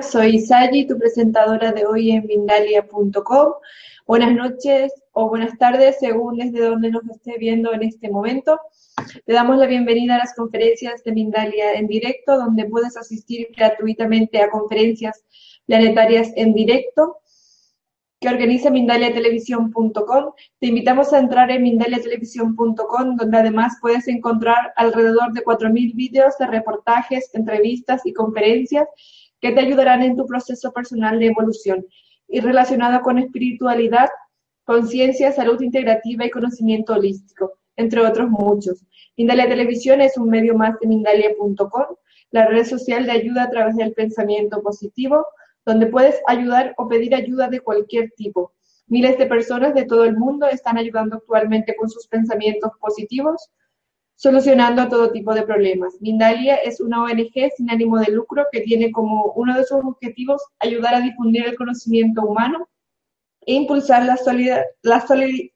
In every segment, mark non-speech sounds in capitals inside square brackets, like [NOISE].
Soy Sayi, tu presentadora de hoy en Mindalia.com. Buenas noches o buenas tardes, según desde donde nos esté viendo en este momento. Te damos la bienvenida a las conferencias de Mindalia en directo, donde puedes asistir gratuitamente a conferencias planetarias en directo que organiza mindaliatelevisión.com. Te invitamos a entrar en mindaliatelevisión.com, donde además puedes encontrar alrededor de 4.000 vídeos de reportajes, entrevistas y conferencias que te ayudarán en tu proceso personal de evolución y relacionado con espiritualidad, conciencia, salud integrativa y conocimiento holístico, entre otros muchos. Mindalia Televisión es un medio más de Mindalia.com, la red social de ayuda a través del pensamiento positivo, donde puedes ayudar o pedir ayuda de cualquier tipo. Miles de personas de todo el mundo están ayudando actualmente con sus pensamientos positivos, solucionando todo tipo de problemas. Mindalia es una ONG sin ánimo de lucro que tiene como uno de sus objetivos ayudar a difundir el conocimiento humano e impulsar la,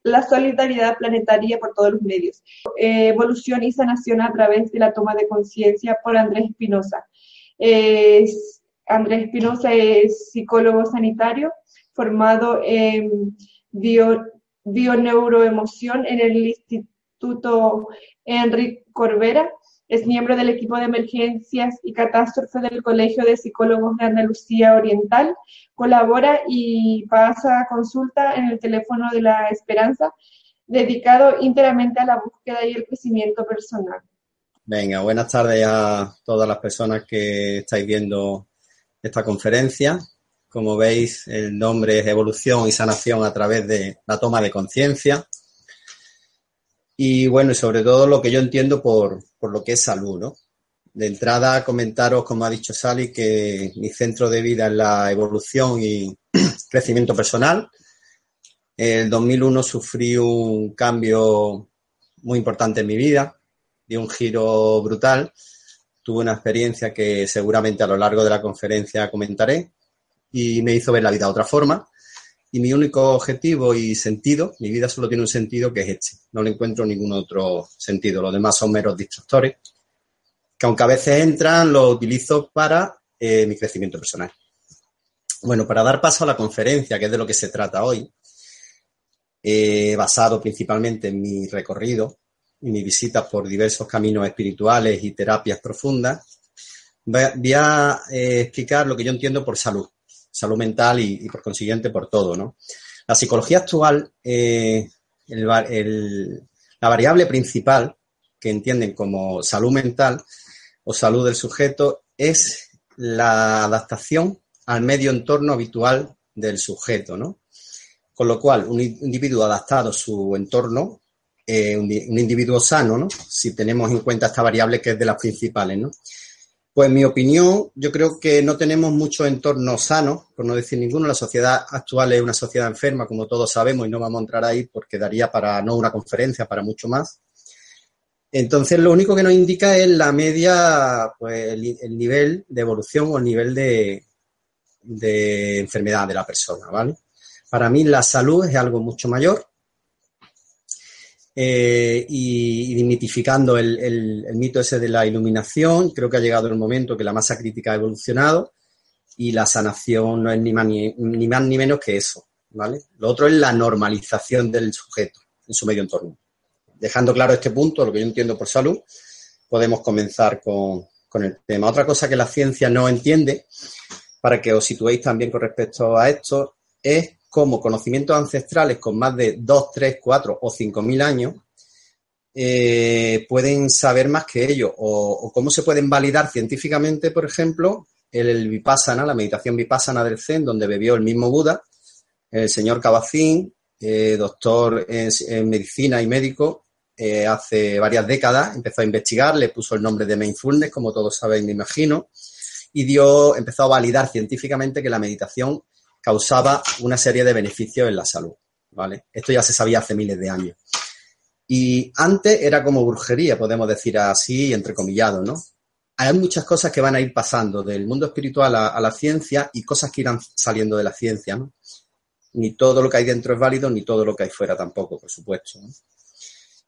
la, solidaridad planetaria por todos los medios. Evolución y sanación a través de la toma de conciencia por Andrés Espinosa. Andrés Espinosa es psicólogo sanitario formado en bio, bioneuroemoción en el Instituto Enrique Corbera. Es miembro del equipo de emergencias y catástrofes del Colegio de Psicólogos de Andalucía Oriental. Colabora y pasa consulta en el teléfono de la esperanza, dedicado íntegramente a la búsqueda y el crecimiento personal. Venga, buenas tardes a todas las personas que estáis viendo esta conferencia. Como veis, el nombre es Evolución y Sanación a través de la toma de conciencia. Y bueno, y sobre todo lo que yo entiendo por, lo que es salud, ¿no? De entrada, comentaros, como ha dicho Sally, que mi centro de vida es la evolución y [CLEARS THROAT] crecimiento personal. El 2001 sufrí un cambio muy importante en mi vida, de un giro brutal. Tuve una experiencia que seguramente a lo largo de la conferencia comentaré y me hizo ver la vida de otra forma y mi único objetivo y sentido, mi vida solo tiene un sentido que es este. No le encuentro ningún otro sentido. Los demás son meros distractores que aunque a veces entran, los utilizo para eh, mi crecimiento personal. Bueno, para dar paso a la conferencia, que es de lo que se trata hoy, basado principalmente en mi recorrido y mis visitas por diversos caminos espirituales y terapias profundas, voy a eh, explicar lo que yo entiendo por salud salud mental y, por consiguiente por todo, ¿no? La psicología actual, eh, la variable principal que entienden como salud mental o salud del sujeto es la adaptación al medio entorno habitual del sujeto, ¿no? Con lo cual, un individuo adaptado a su entorno, eh, un, un, individuo sano, ¿no? Si tenemos en cuenta esta variable que es de las principales, ¿no? Pues mi opinión, yo creo que no tenemos muchos entornos sanos, por no decir ninguno. La sociedad actual es una sociedad enferma, como todos sabemos, y no vamos a entrar ahí porque daría para no una conferencia, para mucho más. Entonces, lo único que nos indica es la media, pues el, nivel de evolución o el nivel de, de enfermedad de la persona, ¿vale? Para mí la salud es algo mucho mayor eh, y, dimitificando el, mito ese de la iluminación, creo que ha llegado el momento que la masa crítica ha evolucionado y la sanación no es ni más ni, más ni menos que eso, ¿vale? Lo otro es la normalización del sujeto en su medio entorno. Dejando claro este punto, lo que yo entiendo por salud, podemos comenzar con, con el tema. Otra cosa que la ciencia no entiende, para que os situéis también con respecto a esto, es como conocimientos ancestrales con más de 2, 3, 4 o 5 mil años eh, pueden saber más que ellos. O, cómo se pueden validar científicamente, por ejemplo, el, vipassana, la meditación vipassana del Zen, donde bebió el mismo Buda, el señor Kabat-Zinn, eh, doctor en, medicina y médico, eh, hace varias décadas, empezó a investigar, le puso el nombre de mindfulness, como todos saben, me imagino, y dio, empezó a validar científicamente que la meditación causaba una serie de beneficios en la salud. ¿vale? Esto ya se sabía hace miles de años. Y antes era como brujería, podemos decir así, entrecomillado, ¿no? Hay muchas cosas que van a ir pasando del mundo espiritual a, la ciencia y cosas que irán saliendo de la ciencia, ¿no? Ni todo lo que hay dentro es válido, ni todo lo que hay fuera tampoco, por supuesto.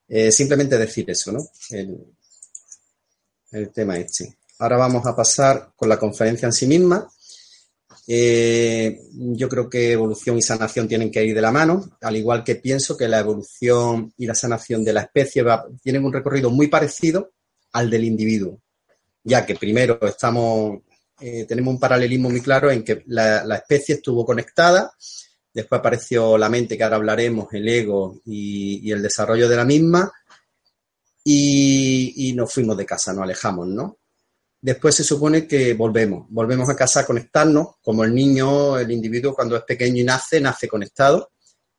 Eh, simplemente decir eso, ¿no? El, el tema este. Ahora vamos a pasar con la conferencia en sí misma. Eh, yo creo que evolución y sanación tienen que ir de la mano, al igual que pienso que la evolución y la sanación de la especie tienen un recorrido muy parecido al del individuo, ya que primero estamos, eh, tenemos un paralelismo muy claro en que la, especie estuvo conectada, después apareció la mente, que ahora hablaremos, el ego y, el desarrollo de la misma, y, y, nos fuimos de casa, nos alejamos, ¿no? Después se supone que volvemos, volvemos a casa a conectarnos, como el niño, el individuo cuando es pequeño y nace, nace conectado.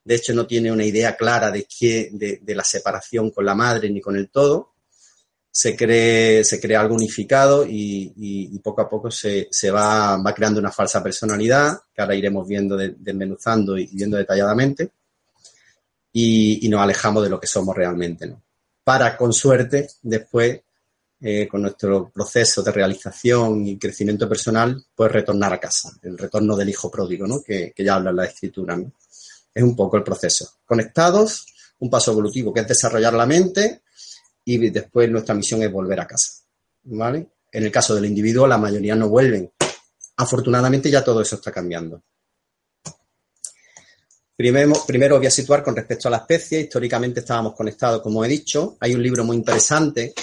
De hecho, no tiene una idea clara de, qué, la separación con la madre ni con el todo. Se cree, crea algo unificado y, poco a poco se, va, creando una falsa personalidad, que ahora iremos viendo, desmenuzando y viendo detalladamente. Y, nos alejamos de lo que somos realmente, ¿no? Para, con suerte, después eh, con nuestro proceso de realización y crecimiento personal, pues retornar a casa, el retorno del hijo pródigo, ¿no? que, ya habla la escritura. Es un poco el proceso. Conectados, un paso evolutivo que es desarrollar la mente y después nuestra misión es volver a casa. ¿vale? En el caso del individuo, la mayoría no vuelven. Afortunadamente ya todo eso está cambiando. Primero, primero voy a situar con respecto a la especie. Históricamente estábamos conectados, como he dicho. Hay un libro muy interesante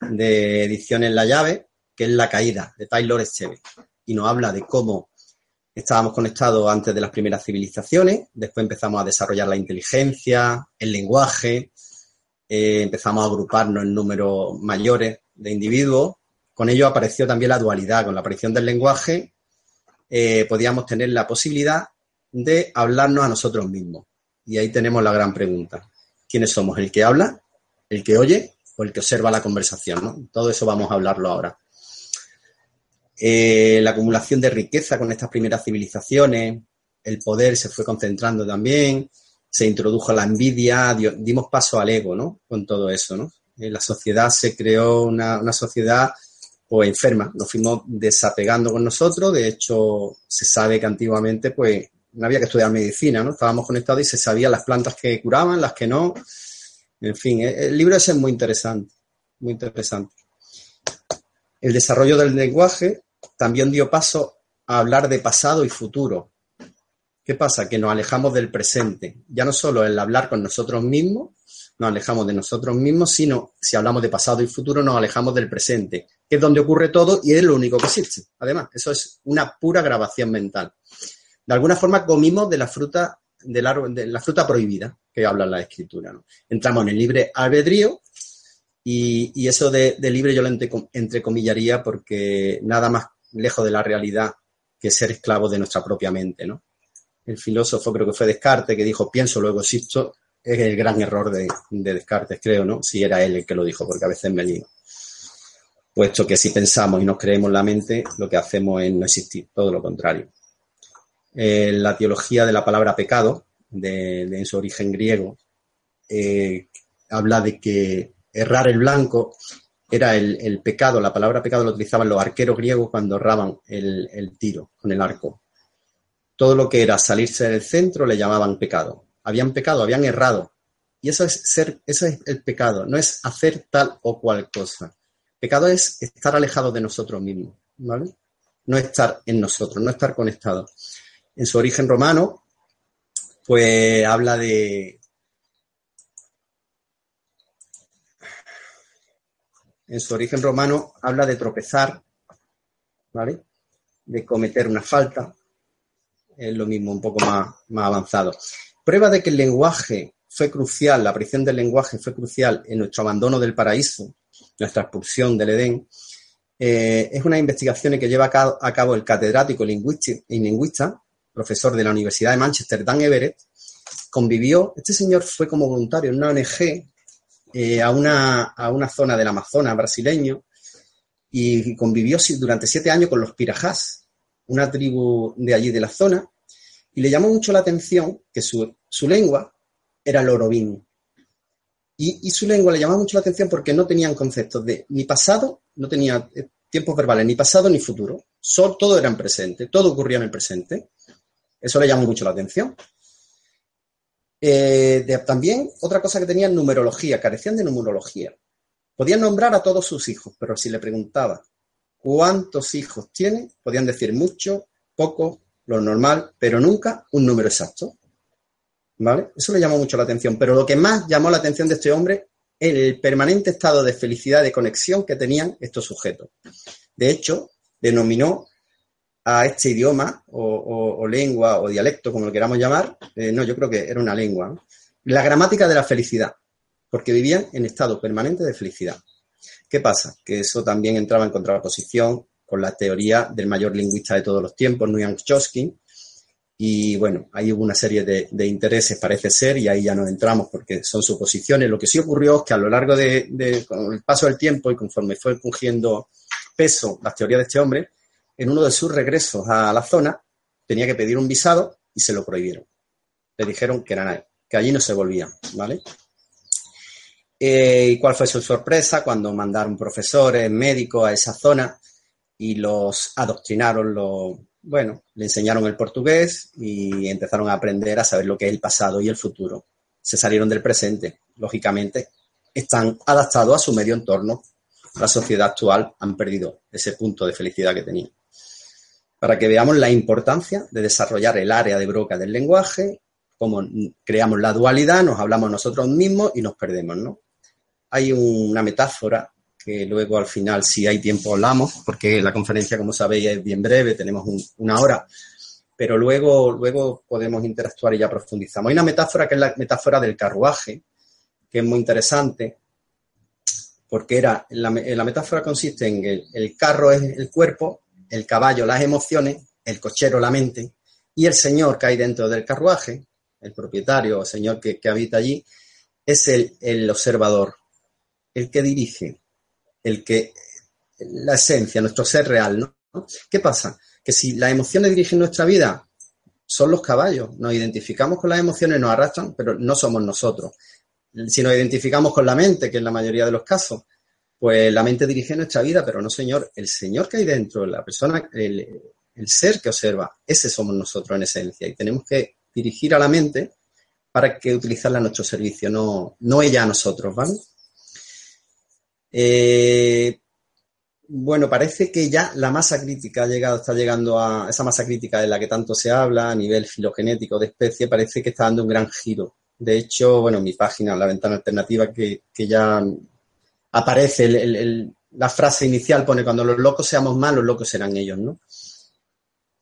de edición en la llave, que es La caída, de Taylor Echeve, y nos habla de cómo estábamos conectados antes de las primeras civilizaciones, después empezamos a desarrollar la inteligencia, el lenguaje, eh, empezamos a agruparnos en números mayores de individuos. Con ello apareció también la dualidad, con la aparición del lenguaje eh, podíamos tener la posibilidad de hablarnos a nosotros mismos. Y ahí tenemos la gran pregunta. ¿Quiénes somos? ¿El que habla? ¿El que oye? El que observa la conversación. ¿no? Todo eso vamos a hablarlo ahora. Eh, la acumulación de riqueza con estas primeras civilizaciones, el poder se fue concentrando también, se introdujo la envidia, dimos paso al ego, ¿no? Con todo eso, ¿no? Eh, la sociedad se creó una, sociedad pues enferma, nos fuimos desapegando con nosotros, de hecho se sabe que antiguamente pues no había que estudiar medicina, ¿no? Estábamos conectados y se sabía las plantas que curaban, las que no, en fin, eh, el libro ese es muy interesante, muy interesante. El desarrollo del lenguaje también dio paso a hablar de pasado y futuro. ¿Qué pasa? Que nos alejamos del presente. Ya no solo el hablar con nosotros mismos, nos alejamos de nosotros mismos, sino si hablamos de pasado y futuro, nos alejamos del presente, que es donde ocurre todo y es lo único que existe. Además, eso es una pura grabación mental. De alguna forma comimos de la fruta del árbol, de la fruta prohibida que habla la escritura. Entramos en el libre albedrío y, eso de, libre yo lo entrecomillaría porque nada más lejos de la realidad que ser esclavo de nuestra propia mente. ¿no? El filósofo, creo que fue Descartes, que dijo pienso, luego existo, es el gran error de, Descartes, creo, ¿no? Si era él el que lo dijo, porque a veces me lío. Puesto que si pensamos y nos creemos la mente, lo que hacemos es no existir, todo lo contrario. Eh, la teología de la palabra pecado, de, en su origen griego, eh, habla de que errar el blanco era el, pecado, la palabra pecado lo utilizaban los arqueros griegos cuando erraban el, tiro con el arco. Todo lo que era salirse del centro le llamaban pecado. Habían pecado, habían errado. Y eso es ser, eso es el pecado, no es hacer tal o cual cosa. Pecado es estar alejado de nosotros mismos, ¿vale? No estar en nosotros, no estar conectado en su origen romano, pues habla de... En su origen romano habla de tropezar, ¿vale? De cometer una falta. Es lo mismo, un poco más, más avanzado. Prueba de que el lenguaje fue crucial, la aparición del lenguaje fue crucial en nuestro abandono del paraíso, nuestra expulsión del Edén, eh, es una investigación que lleva a cabo, el catedrático y lingüista profesor de la Universidad de Manchester, Dan Everett, convivió, este señor fue como voluntario en una ONG eh, a, una, a una zona del Amazonas brasileño y convivió durante siete años con los pirajás, una tribu de allí de la zona, y le llamó mucho la atención que su, lengua era el orobín. Y, su lengua le llamaba mucho la atención porque no tenían conceptos de ni pasado, no tenía eh, tiempos verbales, ni pasado ni futuro. Solo, todo era en presente, todo ocurría en el presente. Eso le llamó mucho la atención. Eh, también otra cosa que tenían numerología, carecían de numerología. Podían nombrar a todos sus hijos, pero si le preguntaba cuántos hijos tiene, podían decir mucho, poco, lo normal, pero nunca un número exacto. ¿Vale? Eso le llamó mucho la atención. Pero lo que más llamó la atención de este hombre es el permanente estado de felicidad, de conexión que tenían estos sujetos. De hecho, denominó a este idioma o, lengua o dialecto, como lo queramos llamar, eh, no, yo creo que era una lengua, la gramática de la felicidad, porque vivían en estado permanente de felicidad. ¿Qué pasa? Que eso también entraba en contraposición con la teoría del mayor lingüista de todos los tiempos, Nguyen Chomsky, y bueno, ahí hubo una serie de, intereses, parece ser, y ahí ya no entramos porque son suposiciones. Lo que sí ocurrió es que a lo largo de, paso del tiempo y conforme fue cogiendo peso las teorías de este hombre, en uno de sus regresos a la zona tenía que pedir un visado y se lo prohibieron. Le dijeron que, era, que allí no se volvían, ¿vale? Eh, ¿Y cuál fue su sorpresa cuando mandaron profesores, médicos a esa zona y los adoctrinaron, los, bueno, le enseñaron el portugués y empezaron a aprender a saber lo que es el pasado y el futuro. Se salieron del presente, lógicamente, están adaptados a su medio entorno. La sociedad actual han perdido ese punto de felicidad que tenían. Para que veamos la importancia de desarrollar el área de broca del lenguaje, cómo creamos la dualidad, nos hablamos nosotros mismos y nos perdemos, ¿no? Hay una metáfora que luego al final, si hay tiempo, hablamos, porque la conferencia, como sabéis, es bien breve, tenemos una hora, pero luego, luego podemos interactuar y ya profundizamos. Hay una metáfora que es la metáfora del carruaje, que es muy interesante, porque era, la, metáfora consiste en que el, carro es el cuerpo, el caballo las emociones, el cochero la mente, y el señor que hay dentro del carruaje, el propietario o señor que, habita allí, es el, el observador, el que dirige, el que la esencia, nuestro ser real, ¿no? ¿Qué pasa? Que si las emociones dirigen nuestra vida, son los caballos. Nos identificamos con las emociones, nos arrastran, pero no somos nosotros. Si nos identificamos con la mente, que es la mayoría de los casos, pues la mente dirige nuestra vida, pero no, Señor, el Señor que hay dentro, la persona, el, ser que observa, ese somos nosotros en esencia. Y tenemos que dirigir a la mente para que utilizarla a nuestro servicio, no, no ella a nosotros, ¿vale? Eh, bueno, parece que ya la masa crítica ha llegado, está llegando a esa masa crítica de la que tanto se habla a nivel filogenético de especie, parece que está dando un gran giro. De hecho, bueno, mi página, la ventana alternativa, que, ya aparece la frase inicial, pone cuando los locos seamos más, los locos serán ellos, ¿no?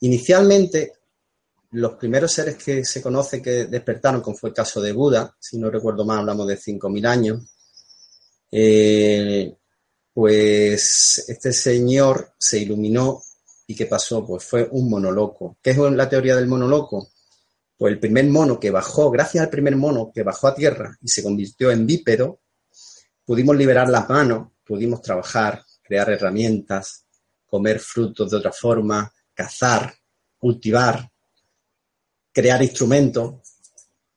Inicialmente, los primeros seres que se conoce que despertaron, como fue el caso de Buda, si no recuerdo mal, hablamos de 5.000 años, eh, pues este señor se iluminó y ¿qué pasó? Pues fue un monoloco. ¿Qué es la teoría del monoloco? Pues el primer mono que bajó, gracias al primer mono que bajó a tierra y se convirtió en bípedo, pudimos liberar las manos, pudimos trabajar, crear herramientas, comer frutos de otra forma, cazar, cultivar, crear instrumentos.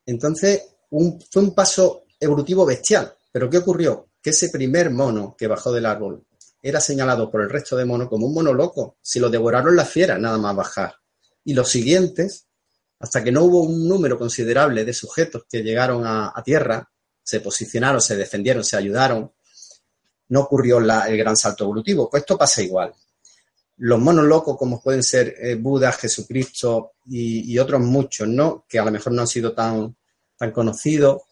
Entonces, fue un paso evolutivo bestial. ¿Pero qué ocurrió? ese primer mono que bajó del árbol era señalado por el resto de monos como un mono loco, si lo devoraron las fieras nada más bajar. Y los siguientes, hasta que no hubo un número considerable de sujetos que llegaron a, tierra, se posicionaron, se defendieron, se ayudaron, no ocurrió el gran salto evolutivo. Pues esto pasa igual. Los monos locos, como pueden ser eh, Buda, Jesucristo y, y, otros muchos, ¿no? Que a lo mejor no han sido tan, tan conocidos,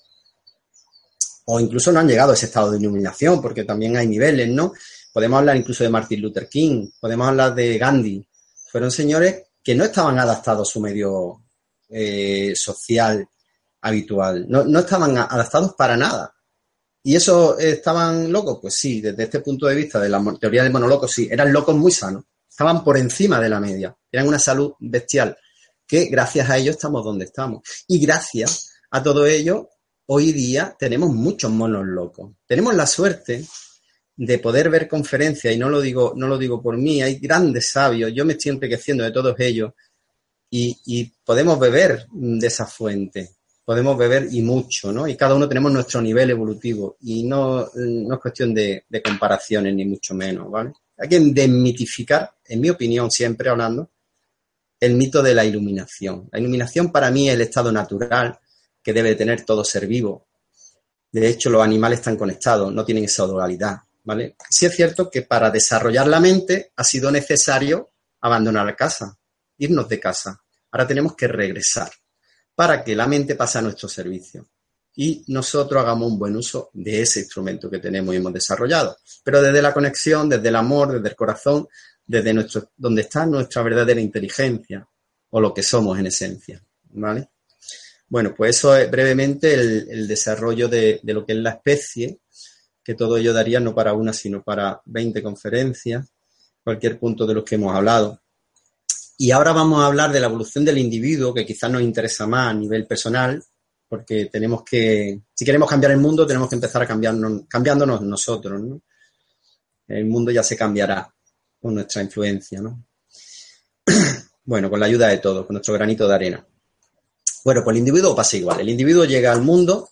o incluso no han llegado a ese estado de iluminación, porque también hay niveles, ¿no? Podemos hablar incluso de Martin Luther King, podemos hablar de Gandhi. Fueron señores que no estaban adaptados a su medio eh, social habitual, no, no estaban adaptados para nada. ¿Y eso estaban locos? Pues sí, desde este punto de vista de la teoría del monoloco, sí, eran locos muy sanos, estaban por encima de la media, eran una salud bestial, que gracias a ello estamos donde estamos. Y gracias a todo ello hoy día tenemos muchos monos locos. Tenemos la suerte de poder ver conferencias, y no lo digo, no lo digo por mí, hay grandes sabios, yo me estoy enriqueciendo de todos ellos, y, podemos beber de esa fuente. Podemos beber y mucho, ¿no? Y cada uno tenemos nuestro nivel evolutivo y no, no es cuestión de, de comparaciones ni mucho menos, ¿vale? Hay que desmitificar, en mi opinión, siempre hablando, el mito de la iluminación. La iluminación para mí es el estado natural que debe tener todo ser vivo. De hecho, los animales están conectados, no tienen esa dualidad, ¿vale? Sí es cierto que para desarrollar la mente ha sido necesario abandonar la casa, irnos de casa. Ahora tenemos que regresar para que la mente pase a nuestro servicio y nosotros hagamos un buen uso de ese instrumento que tenemos y hemos desarrollado. Pero desde la conexión, desde el amor, desde el corazón, desde nuestro, donde está nuestra verdadera inteligencia o lo que somos en esencia. ¿Vale? Bueno, pues eso es brevemente el, desarrollo de, de, lo que es la especie, que todo ello daría no para una, sino para 20 conferencias, cualquier punto de los que hemos hablado. Y ahora vamos a hablar de la evolución del individuo, que quizás nos interesa más a nivel personal, porque tenemos que, si queremos cambiar el mundo, tenemos que empezar a cambiarnos, cambiándonos nosotros, ¿no? El mundo ya se cambiará con nuestra influencia, ¿no? [CLEARS THROAT] bueno, con la ayuda de todos, con nuestro granito de arena. Bueno, pues el individuo pasa igual. El individuo llega al mundo,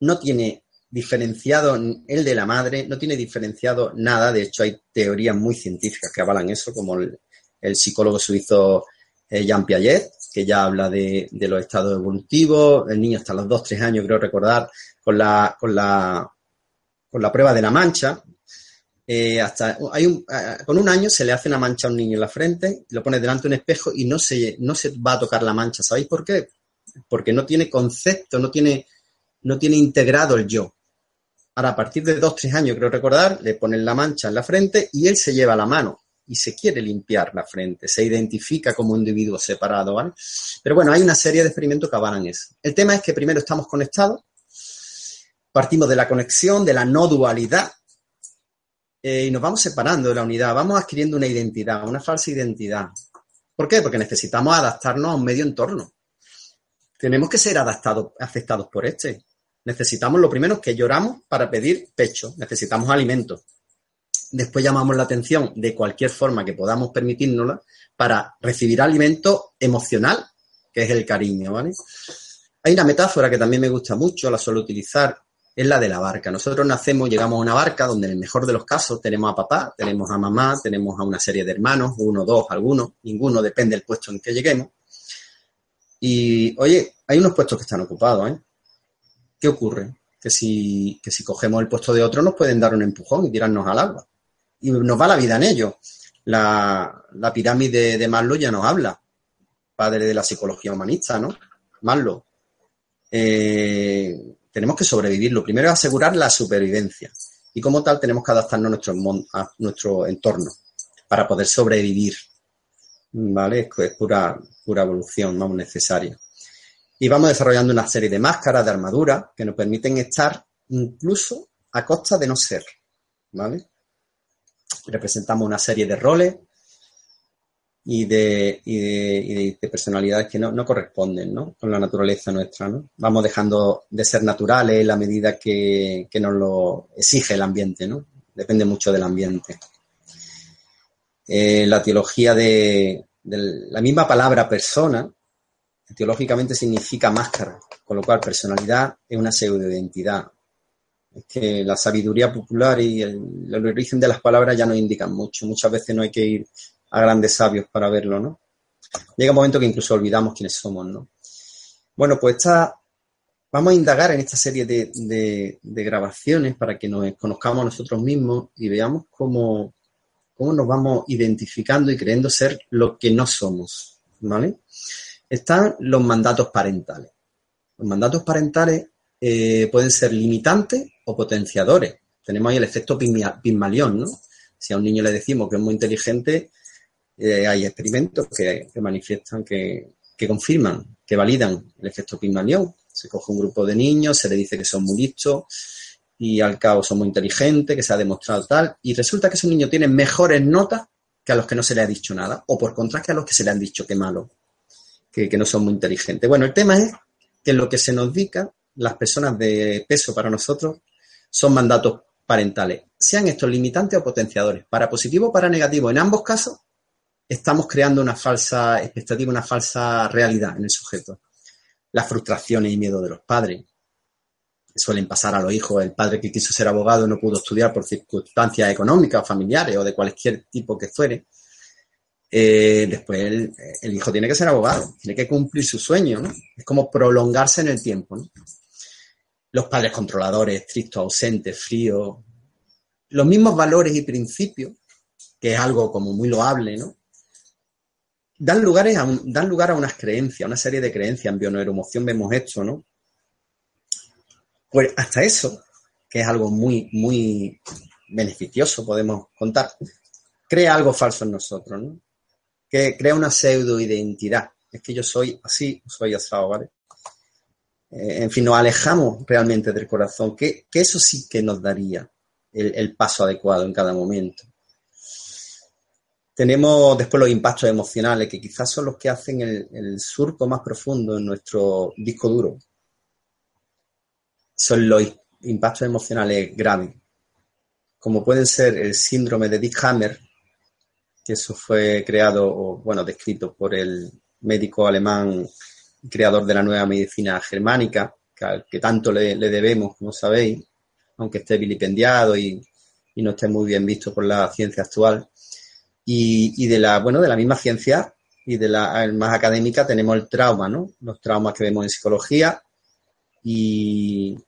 no tiene diferenciado el de la madre, no tiene diferenciado nada. De hecho, hay teorías muy científicas que avalan eso, como el, el psicólogo suizo eh, Jean Piaget, que ya habla de, los estados evolutivos, el niño hasta los 2-3 años, creo recordar, con la, con la, con la prueba de la mancha. Eh, hasta hay un, con un año se le hace una mancha a un niño en la frente, lo pone delante de un espejo y no se, no se va a tocar la mancha. ¿Sabéis por qué? Porque no tiene concepto, no tiene, no tiene integrado el yo. Ahora, a partir de 2-3 años, creo recordar, le ponen la mancha en la frente y él se lleva la mano y se quiere limpiar la frente, se identifica como un individuo separado, ¿vale? Pero bueno, hay una serie de experimentos que avalan eso. El tema es que primero estamos conectados, partimos de la conexión, de la no dualidad, eh, y nos vamos separando de la unidad, vamos adquiriendo una identidad, una falsa identidad. ¿Por qué? Porque necesitamos adaptarnos a un medio entorno. Tenemos que ser adaptados, aceptados por este. Necesitamos lo primero que lloramos para pedir pecho, necesitamos alimento después llamamos la atención de cualquier forma que podamos permitirnosla para recibir alimento emocional, que es el cariño, ¿vale? Hay una metáfora que también me gusta mucho, la suelo utilizar, es la de la barca. Nosotros nacemos, llegamos a una barca donde en el mejor de los casos tenemos a papá, tenemos a mamá, tenemos a una serie de hermanos, uno, dos, algunos, ninguno, depende del puesto en que lleguemos. Y, oye, hay unos puestos que están ocupados, ¿eh? ¿Qué ocurre? Que si, que si cogemos el puesto de otro nos pueden dar un empujón y tirarnos al agua y nos va la vida en ello. La, pirámide de Maslow ya nos habla, padre de la psicología humanista, ¿no? Maslow. Eh, tenemos que sobrevivir. Lo primero es asegurar la supervivencia. Y como tal tenemos que adaptarnos a nuestro, a nuestro entorno para poder sobrevivir. ¿Vale? Es pura, pura evolución, vamos, necesaria. Y vamos desarrollando una serie de máscaras, de armaduras, que nos permiten estar incluso a costa de no ser. ¿Vale? Representamos una serie de roles y de, y de, personalidades que no, corresponden ¿no? con la naturaleza nuestra. ¿no? Vamos dejando de ser naturales en la medida que, nos lo exige el ambiente, ¿no? depende mucho del ambiente. Eh, la teología de, de, la misma palabra persona, teológicamente significa máscara, con lo cual personalidad es una pseudoidentidad, es que la sabiduría popular y el, origen de las palabras ya nos indican mucho. Muchas veces no hay que ir a grandes sabios para verlo, ¿no? Llega un momento que incluso olvidamos quiénes somos, ¿no? Bueno, pues esta, vamos a indagar en esta serie de, grabaciones para que nos conozcamos nosotros mismos y veamos cómo, cómo nos vamos identificando y creyendo ser lo que no somos, ¿vale? Están los mandatos parentales. Los mandatos parentales eh, pueden ser limitantes o potenciadores. Tenemos ahí el efecto Pygmalion, ¿no? Si a un niño le decimos que es muy inteligente, eh, hay experimentos que, manifiestan, que, confirman, que validan el efecto Pygmalion. Se coge un grupo de niños, se le dice que son muy listos y al cabo son muy inteligentes, que se ha demostrado tal, y resulta que ese niño tiene mejores notas que a los que no se le ha dicho nada, o por contra que a los que se le han dicho que malo, que, que no son muy inteligentes. Bueno, el tema es que lo que se nos diga, las personas de peso para nosotros, son mandatos parentales, sean estos limitantes o potenciadores, para positivo o para negativo. En ambos casos, estamos creando una falsa expectativa, una falsa realidad en el sujeto. las frustraciones y miedo de los padres. Suelen pasar a los hijos. El padre que quiso ser abogado no pudo estudiar por circunstancias económicas familiares o de cualquier tipo que fuere. Eh, después el, hijo tiene que ser abogado, tiene que cumplir su sueño, ¿no? Es como prolongarse en el tiempo, ¿no? Los padres controladores, estrictos, ausentes, fríos, los mismos valores y principios, que es algo como muy loable, ¿no? Dan, lugares dan lugar a unas creencias, una serie de creencias. En bioneuromoción vemos esto, ¿no? Pues hasta eso, que es algo muy, muy beneficioso, podemos contar, crea algo falso en nosotros, ¿no? Que crea una pseudo-identidad. Es que yo soy así, soy asado, ¿vale? Eh, en fin, nos alejamos realmente del corazón, que, eso sí que nos daría el paso adecuado en cada momento. Tenemos después los impactos emocionales, que quizás son los que hacen el, surco más profundo en nuestro disco duro. Son los impactos emocionales graves, como pueden ser el síndrome de Dick Hammer, que eso fue creado, o bueno, descrito por el médico alemán creador de la nueva medicina germánica, que, tanto le, debemos, como sabéis, aunque esté vilipendiado y no esté muy bien visto por la ciencia actual. Y, de la, bueno, de la misma ciencia y de la más académica tenemos el trauma, ¿no? Los traumas que vemos en psicología y,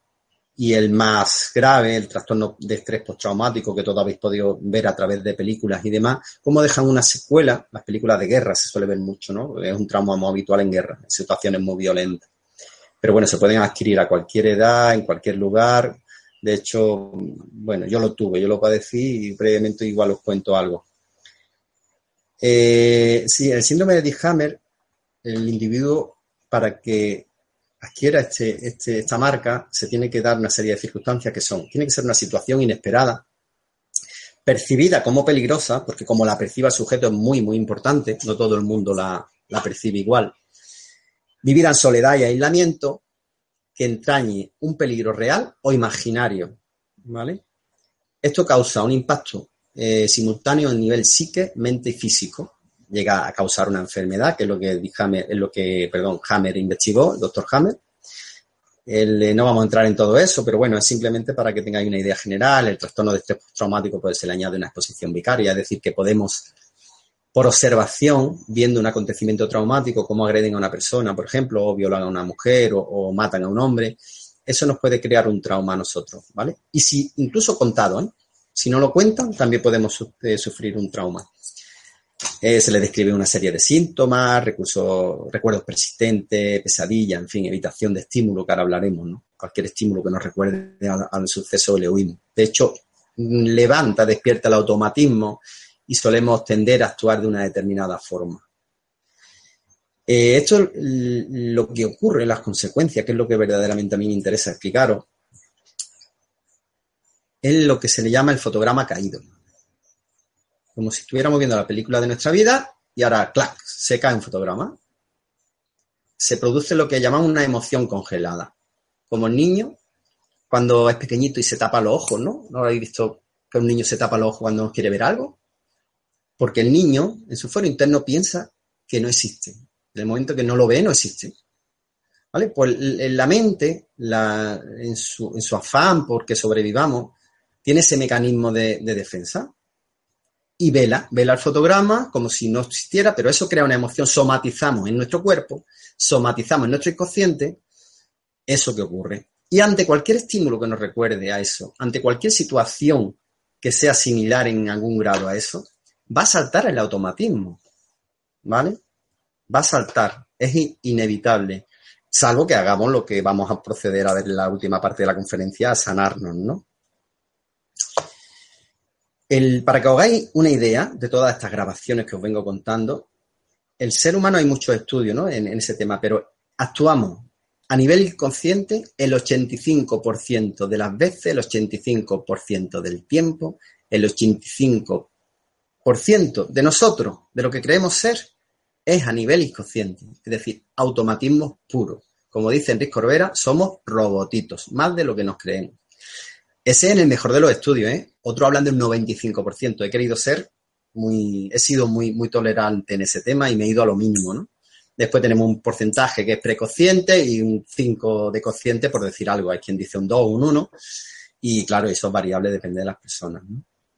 y el más grave, el trastorno de estrés postraumático que todos habéis podido ver a través de películas y demás, cómo dejan una secuela, las películas de guerra se suele ver mucho, ¿no? Es un trauma muy habitual en guerra, en situaciones muy violentas. Pero bueno, se pueden adquirir a cualquier edad, en cualquier lugar. De hecho, bueno, yo lo tuve, yo lo padecí y brevemente igual os cuento algo. Eh, sí, el síndrome de Dick-Hammer, el individuo, para que adquiera este, este, esta marca, se tiene que dar una serie de circunstancias que son, tiene que ser una situación inesperada, percibida como peligrosa, porque como la perciba el sujeto es muy, muy importante, no todo el mundo la, la percibe igual. Vivida en soledad y aislamiento, que entrañe un peligro real o imaginario, ¿vale? Esto causa un impacto eh, simultáneo en nivel psique, mente y físico. Llega a causar una enfermedad, que es lo que, Hammer, es lo que perdón, Hammer investigó, el doctor Hammer. Eh, no vamos a entrar en todo eso, pero bueno, es simplemente para que tengáis una idea general. El trastorno de estrés traumático pues, se le añade una exposición vicaria, es decir, que podemos, por observación, viendo un acontecimiento traumático, cómo agreden a una persona, por ejemplo, o violan a una mujer o, o matan a un hombre, eso nos puede crear un trauma a nosotros, ¿vale? Y si incluso contado, ¿eh? Si no lo cuentan, también podemos eh, sufrir un trauma. Eh, se le describe una serie de síntomas, recursos, recuerdos persistentes, pesadilla, en fin, evitación de estímulo, que ahora hablaremos, ¿no? Cualquier estímulo que nos recuerde al, suceso le huimos. De hecho, levanta, despierta el automatismo y solemos tender a actuar de una determinada forma. Eh, esto es lo que ocurre, las consecuencias, que es lo que verdaderamente a mí me interesa explicaros, es lo que se le llama el fotograma caído. Como si estuviéramos viendo la película de nuestra vida y ahora, clac, se cae un fotograma. Se produce lo que llamamos una emoción congelada. Como el niño, cuando es pequeñito y se tapa los ojos, ¿no? ¿No habéis visto que un niño se tapa los ojos cuando no quiere ver algo? Porque el niño, en su foro interno, piensa que no existe. En el momento que no lo ve, no existe. ¿Vale? Pues la mente, en, su, en su afán porque sobrevivamos, tiene ese mecanismo de, defensa y vela, vela el fotograma como si no existiera, pero eso crea una emoción, somatizamos en nuestro cuerpo, somatizamos en nuestro inconsciente eso que ocurre. Y ante cualquier estímulo que nos recuerde a eso, ante cualquier situación que sea similar en algún grado a eso, va a saltar el automatismo, ¿vale? Va a saltar, es inevitable, salvo que hagamos lo que vamos a proceder a ver en la última parte de la conferencia, a sanarnos, ¿no? Para que os hagáis una idea de todas estas grabaciones que os vengo contando, el ser humano hay muchos estudios en, ese tema, pero actuamos a nivel inconsciente el 85% de las veces, el 85% del tiempo, el 85% de nosotros, de lo que creemos ser, es a nivel inconsciente, es decir, automatismo puro. Como dice Enrique Corbera, somos robotitos, más de lo que nos creemos. Ese es en el mejor de los estudios, ¿eh? Otro hablan de un 95%. He querido ser muy, he sido muy, muy tolerante en ese tema y me he ido a lo mínimo, ¿no? Después tenemos un porcentaje que es precociente y un 5 de cociente, por decir algo. Hay quien dice un 2 o un 1. Y claro, eso es variable, depende de las personas.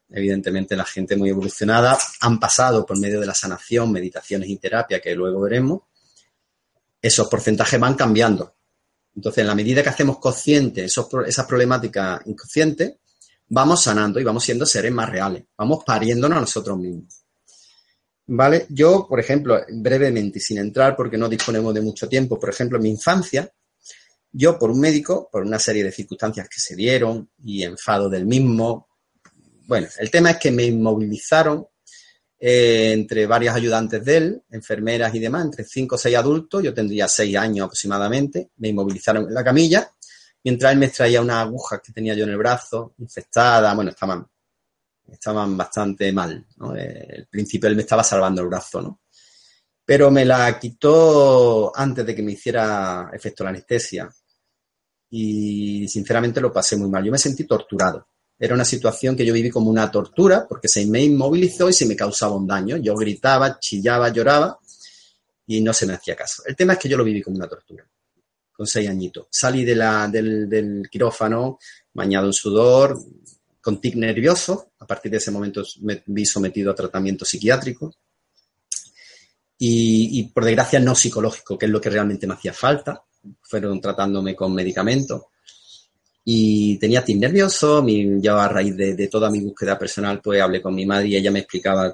Evidentemente, la gente muy evolucionada han pasado por medio de la sanación, meditaciones y terapia, que luego veremos. Esos porcentajes van cambiando. Entonces, en la medida que hacemos conscientes esos, esas problemáticas inconscientes, vamos sanando y vamos siendo seres más reales. Vamos pariéndonos a nosotros mismos. ¿Vale? Yo, por ejemplo, brevemente, sin entrar porque no disponemos de mucho tiempo, por ejemplo, en mi infancia, yo por un médico, por una serie de circunstancias que se dieron y enfado del mismo, bueno, el tema es que me inmovilizaron eh, entre varios ayudantes de él, enfermeras y demás, entre cinco o seis adultos, yo tendría seis años aproximadamente, me inmovilizaron en la camilla, mientras él me extraía una aguja que tenía yo en el brazo, infectada, bueno, estaban estaban bastante mal. ¿no? El principio él me estaba salvando el brazo, ¿no? Pero me la quitó antes de que me hiciera efecto la anestesia. Y sinceramente lo pasé muy mal. Yo me sentí torturado. Era una situación que yo viví como una tortura porque se me inmovilizó y se me causaba un daño. Yo gritaba, chillaba, lloraba y no se me hacía caso. El tema es que yo lo viví como una tortura, con seis añitos. Salí del quirófano bañado en sudor, con tic nervioso. A partir de ese momento me vi sometido a tratamiento psiquiátrico. Y, por desgracia no psicológico, que es lo que realmente me hacía falta. Fueron tratándome con medicamentos. Y tenía tic nervioso, mi, yo a raíz de, toda mi búsqueda personal, pues hablé con mi madre y ella me explicaba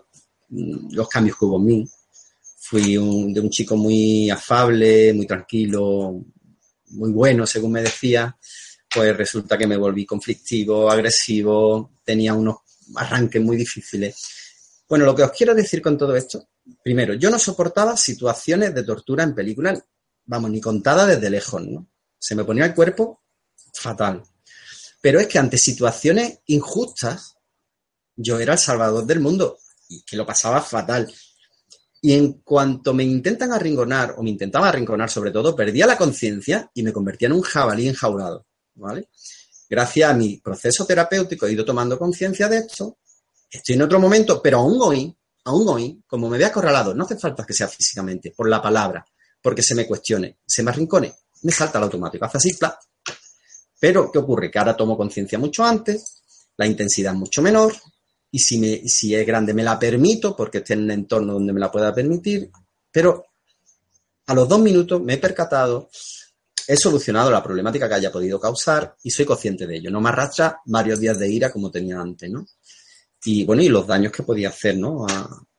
mm, los cambios que hubo en mí. Fui de un chico muy afable, muy tranquilo, muy bueno, según me decía, pues resulta que me volví conflictivo, agresivo, tenía unos arranques muy difíciles. Bueno, lo que os quiero decir con todo esto, primero, yo no soportaba situaciones de tortura en películas, vamos, ni contada desde lejos, ¿no? Se me ponía el cuerpo fatal. Pero es que ante situaciones injustas, yo era el salvador del mundo y que lo pasaba fatal. Y en cuanto me intentan arrinconar, o me intentaba arrinconar sobre todo, perdía la conciencia y me convertía en un jabalí enjaulado. ¿vale? Gracias a mi proceso terapéutico he ido tomando conciencia de esto, estoy en otro momento, pero aún hoy, aún hoy, como me vea acorralado, no hace falta que sea físicamente, por la palabra, porque se me cuestione, se me arrincone, me salta el automático, hace así, ¡plá! Pero, ¿qué ocurre? Que ahora tomo conciencia mucho antes, la intensidad es mucho menor, y si, me, si es grande me la permito, porque esté en un entorno donde me la pueda permitir, pero a los dos minutos me he percatado he solucionado la problemática que haya podido causar y soy consciente de ello. No me arrastra varios días de ira como tenía antes, ¿no? Y bueno, y los daños que podía hacer, ¿no?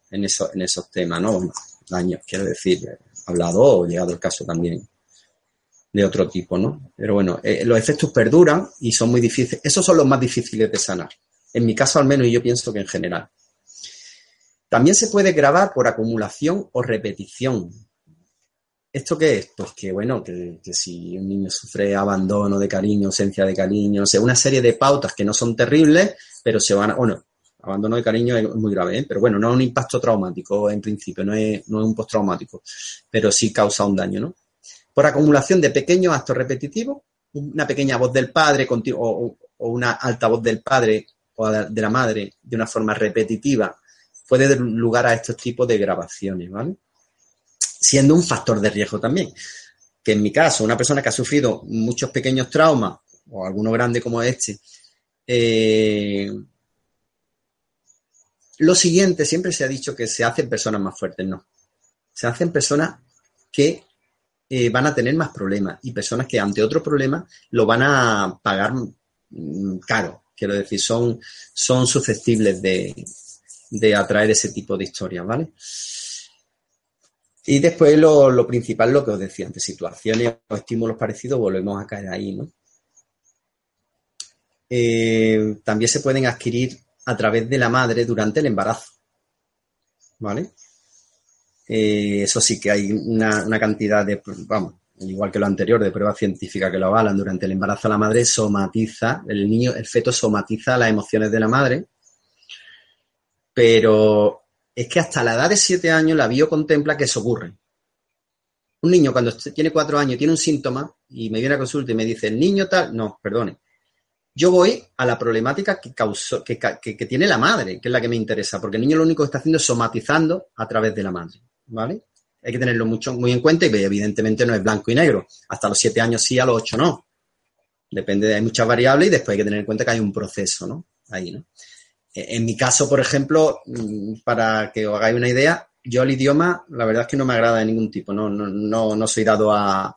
en, eso, en esos temas, ¿no? Daños, quiero decir, hablado o llegado el caso también de otro tipo, ¿no? Pero bueno, eh, los efectos perduran y son muy difíciles. Esos son los más difíciles de sanar. En mi caso al menos y yo pienso que en general. También se puede grabar por acumulación o repetición. ¿Esto qué es? Pues que, bueno, que, si un niño sufre abandono de cariño, ausencia de cariño, o sea, una serie de pautas que no son terribles, pero se van bueno, abandono de cariño es muy grave, ¿eh? pero bueno, no es un impacto traumático en principio, no es, no es un postraumático, pero sí causa un daño, ¿no? Por acumulación de pequeños actos repetitivos, una pequeña voz del padre o, una alta voz del padre o de la madre de una forma repetitiva puede dar lugar a estos tipos de grabaciones, ¿vale? siendo un factor de riesgo también. Que en mi caso, una persona que ha sufrido muchos pequeños traumas, o alguno grande como este, eh, lo siguiente, siempre se ha dicho que se hacen personas más fuertes, no. Se hacen personas que eh, van a tener más problemas y personas que ante otro problema lo van a pagar mm, caro. Quiero decir, son, son susceptibles de, de atraer ese tipo de historias, ¿vale? Y después lo, principal, lo que os decía antes, situaciones o estímulos parecidos, volvemos a caer ahí, ¿no? Eh, también se pueden adquirir a través de la madre durante el embarazo, ¿vale? Eh, eso sí que hay una, cantidad de, vamos, igual que lo anterior, de pruebas científicas que lo avalan, durante el embarazo la madre somatiza, el niño, el feto somatiza las emociones de la madre, pero es que hasta la edad de siete años la bio contempla que eso ocurre. Un niño cuando tiene cuatro años tiene un síntoma y me viene a consulta y me dice, el niño tal, no, perdone. Yo voy a la problemática que, causó, que, tiene la madre, que es la que me interesa, porque el niño lo único que está haciendo es somatizando a través de la madre, ¿vale? hay que tenerlo mucho, muy en cuenta y evidentemente no es blanco y negro. Hasta los siete años sí, a los ocho no. Depende, hay muchas variables y después hay que tener en cuenta que hay un proceso, ¿no? Ahí, ¿no? E, en mi caso, por ejemplo, mm, para que os hagáis una idea, yo el idioma, la verdad es que no me agrada de ningún tipo, no, no, no, no soy dado a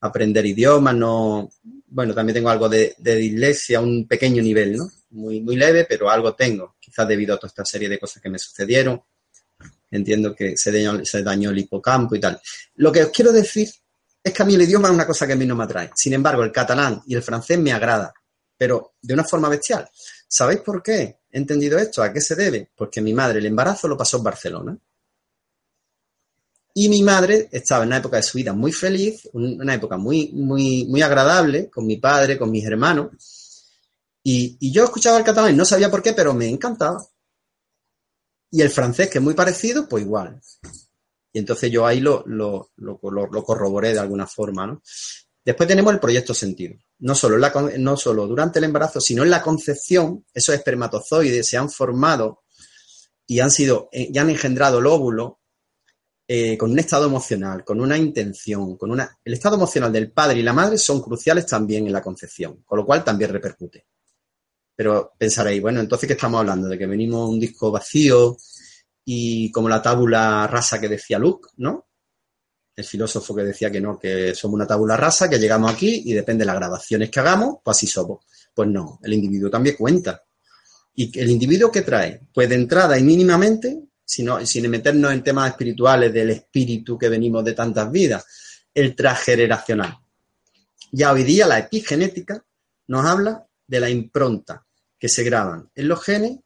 aprender idiomas, no, bueno, también tengo algo de, de dislexia, un pequeño nivel, ¿no? Muy, muy leve, pero algo tengo, quizás debido a toda esta serie de cosas que me sucedieron. Entiendo que se dañó, el hipocampo y tal. Lo que os quiero decir es que a mí el idioma es una cosa que a mí no me atrae. Sin embargo, el catalán y el francés me agrada, pero de una forma bestial. ¿Sabéis por qué he entendido esto? ¿A qué se debe? Porque mi madre el embarazo lo pasó en Barcelona. Y mi madre estaba en una época de su vida muy feliz, una época muy, muy, muy agradable con mi padre, con mis hermanos. Y, y yo escuchaba el catalán y no sabía por qué, pero me encantaba. Y el francés, que es muy parecido, pues igual. Y entonces yo ahí lo, lo, lo, corroboré de alguna forma, ¿no? Después tenemos el proyecto sentido. No solo, la, no solo durante el embarazo, sino en la concepción, esos espermatozoides se han formado y han sido, eh, ya han engendrado el óvulo eh, con un estado emocional, con una intención, con una. El estado emocional del padre y la madre son cruciales también en la concepción, con lo cual también repercute. Pero pensaréis, bueno, entonces, ¿qué estamos hablando? De que venimos un disco vacío, y como la tábula rasa que decía Luke, ¿no? El filósofo que decía que no, que somos una tábula rasa, que llegamos aquí y depende de las grabaciones que hagamos, pues así somos. Pues no, el individuo también cuenta. ¿Y el individuo qué trae? Pues de entrada y mínimamente, sino, sin meternos en temas espirituales del espíritu que venimos de tantas vidas, el transgeneracional. Ya hoy día la epigenética nos habla de la impronta que se graban en los genes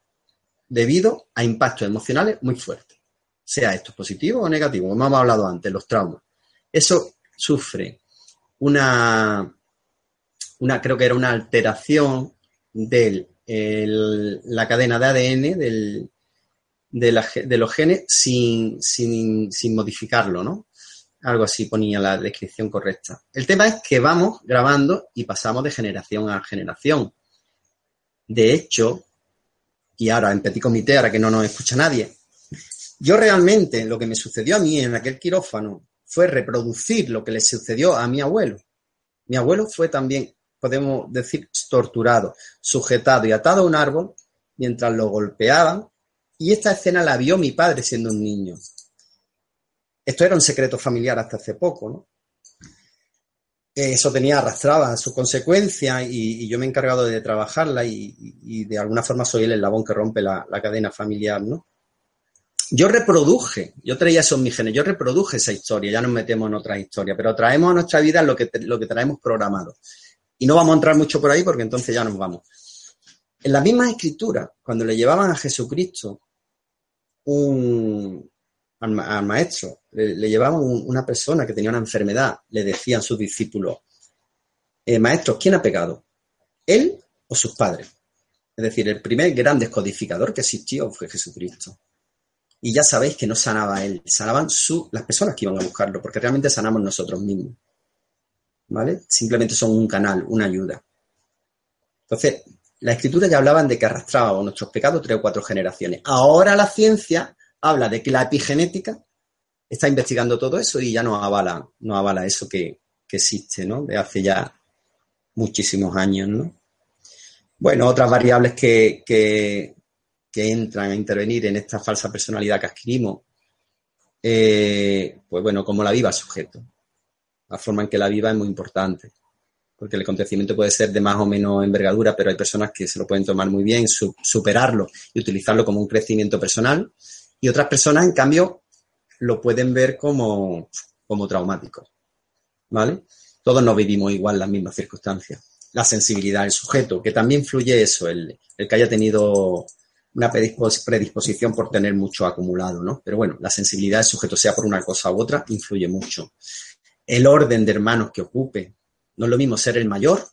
debido a impactos emocionales muy fuertes, sea esto positivo o negativo, como hemos hablado antes, los traumas. Eso sufre una, una creo que era una alteración de la cadena de ADN del, de, los genes sin, sin, sin modificarlo, ¿no? Algo así ponía la descripción correcta. El tema es que vamos grabando y pasamos de generación a generación. De hecho, y ahora en petit comité, ahora que no nos escucha nadie. Yo realmente lo que me sucedió a mí en aquel quirófano fue reproducir lo que le sucedió a mi abuelo. Mi abuelo fue también, podemos decir, torturado, sujetado y atado a un árbol mientras lo golpeaban y esta escena la vio mi padre siendo un niño. Esto era un secreto familiar hasta hace poco, ¿no? eso tenía arrastraba sus consecuencias y, yo me he encargado de trabajarla y, de alguna forma soy el eslabón que rompe la, cadena familiar, ¿no? Yo reproduje, yo traía eso en mi genes, yo reproduje esa historia, ya nos metemos en otra historia, pero traemos a nuestra vida lo que, lo que traemos programado. Y no vamos a entrar mucho por ahí porque entonces ya nos vamos. En la misma escritura, cuando le llevaban a Jesucristo un, al, maestro, le, llevaban una persona que tenía una enfermedad, le decían sus discípulos, eh, maestro, ¿quién ha pegado? ¿Él o sus padres? Es decir, el primer gran descodificador que existió fue Jesucristo. Y ya sabéis que no sanaba él, sanaban su, las personas que iban a buscarlo, porque realmente sanamos nosotros mismos. ¿Vale? Simplemente son un canal, una ayuda. Entonces, la escritura ya hablaban de que arrastrábamos nuestros pecados tres o cuatro generaciones. Ahora la ciencia habla de que la epigenética está investigando todo eso y ya no avala, no avala eso que, existe, ¿no? De hace ya muchísimos años, ¿no? Bueno, otras variables que, que, entran a intervenir en esta falsa personalidad que adquirimos, eh, pues bueno, como la viva el sujeto. La forma en que la viva es muy importante, porque el acontecimiento puede ser de más o menos envergadura, pero hay personas que se lo pueden tomar muy bien, superarlo y utilizarlo como un crecimiento personal, y otras personas, en cambio, lo pueden ver como, como traumático. ¿Vale? Todos no vivimos igual las mismas circunstancias. La sensibilidad del sujeto, que también influye eso, el, el que haya tenido una predisposición por tener mucho acumulado, ¿no? Pero bueno, la sensibilidad del sujeto, sea por una cosa u otra, influye mucho. El orden de hermanos que ocupe. No es lo mismo ser el mayor,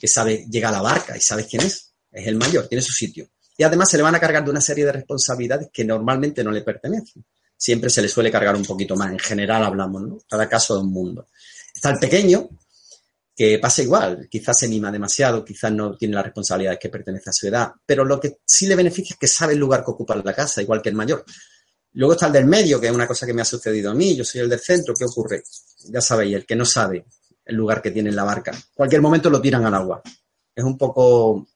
que sabe, llega a la barca y sabes quién es. Es el mayor, tiene su sitio y además se le van a cargar de una serie de responsabilidades que normalmente no le pertenecen. Siempre se le suele cargar un poquito más, en general hablamos, ¿no? Cada caso de un mundo. Está el pequeño, que pasa igual, quizás se mima demasiado, quizás no tiene las responsabilidades que pertenece a su edad, pero lo que sí le beneficia es que sabe el lugar que ocupa la casa, igual que el mayor. Luego está el del medio, que es una cosa que me ha sucedido a mí. Yo soy el del centro. ¿Qué ocurre? Ya sabéis, el que no sabe el lugar que tiene en la barca. Cualquier momento lo tiran al agua. Es un poco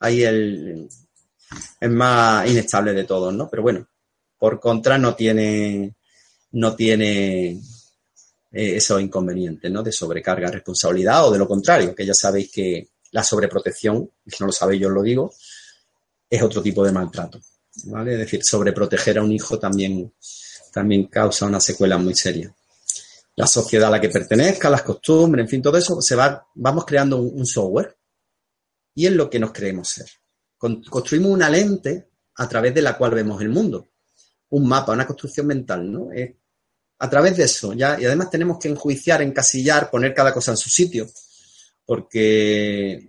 ahí el, es más inestable de todos, ¿no? Pero bueno, por contra no tiene, no tiene eh, esos inconvenientes, ¿no? De sobrecarga, responsabilidad o de lo contrario, que ya sabéis que la sobreprotección, si no lo sabéis yo os lo digo, es otro tipo de maltrato, ¿vale? Es decir, sobreproteger a un hijo también, también causa una secuela muy seria. La sociedad a la que pertenezca, las costumbres, en fin, todo eso se va, vamos creando un software y es lo que nos creemos ser construimos una lente a través de la cual vemos el mundo. Un mapa, una construcción mental, ¿no? a través de eso, ya, y además tenemos que enjuiciar, encasillar, poner cada cosa en su sitio, porque,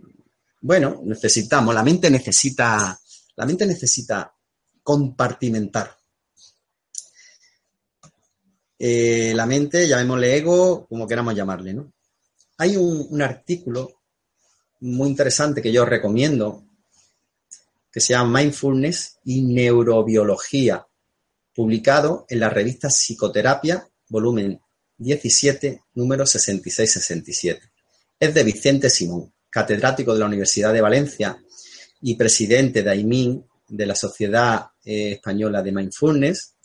bueno, necesitamos, la mente necesita, la mente necesita compartimentar. Eh, la mente, llamémosle ego, como queramos llamarle, ¿no? Hay un artículo muy interesante que yo recomiendo, que se llama Mindfulness y Neurobiología, publicado en la revista Psicoterapia, volumen 17, número 66-67. Es de Vicente Simón, catedrático de la Universidad de Valencia y presidente de AIMIN, de la Sociedad eh, Española de Mindfulness.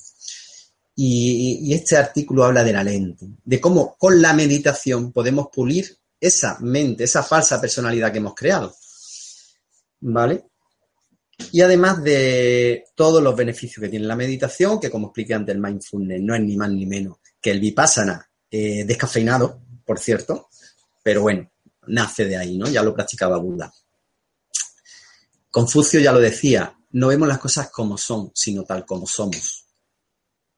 Y, y este artículo habla de la lente, de cómo con la meditación podemos pulir esa mente, esa falsa personalidad que hemos creado. ¿Vale? Y además de todos los beneficios que tiene la meditación, que como expliqué antes, el mindfulness no es ni más ni menos que el vipassana eh, descafeinado, por cierto, pero bueno, nace de ahí, ¿no? Ya lo practicaba Buda. Confucio ya lo decía, no vemos las cosas como son, sino tal como somos.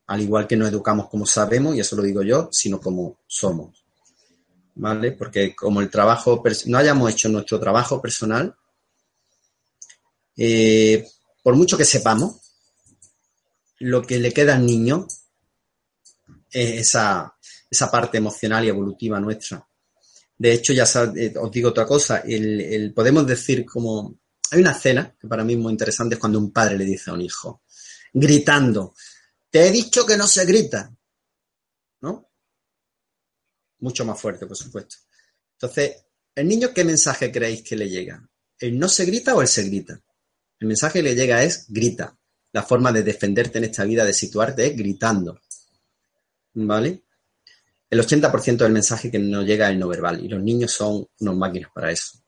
Al igual que no educamos como sabemos, y eso lo digo yo, sino como somos. ¿Vale? Porque como el trabajo, no hayamos hecho nuestro trabajo personal, eh, por mucho que sepamos, lo que le queda al niño es esa, parte emocional y evolutiva nuestra. De hecho, ya eh, os digo otra cosa, el, podemos decir como... Hay una escena que para mí es muy interesante, es cuando un padre le dice a un hijo, gritando, te he dicho que no se grita. Mucho más fuerte, por supuesto. Entonces, ¿el niño qué mensaje creéis que le llega? ¿El no se grita o él se grita? El mensaje que le llega es grita. La forma de defenderte en esta vida, de situarte, es gritando. ¿Vale? El 80% del mensaje que nos llega es el no verbal y los niños son unos máquinas para eso.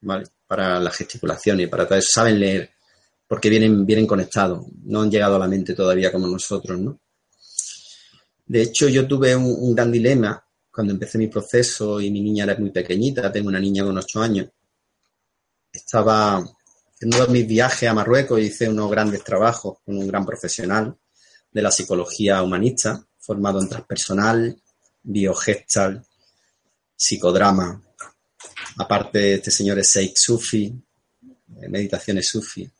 ¿Vale? Para la gesticulación y para todo eso. Saben leer porque vienen, vienen conectados. No han llegado a la mente todavía como nosotros, ¿no? De hecho, yo tuve un gran dilema cuando empecé mi proceso y mi niña era muy pequeñita, tengo una niña con 8 años. Estaba en uno de mis viajes a Marruecos hice unos grandes trabajos con un gran profesional de la psicología humanista, formado en transpersonal, biogestal, psicodrama. Aparte, este señor es Sheikh Sufi, meditaciones Sufi.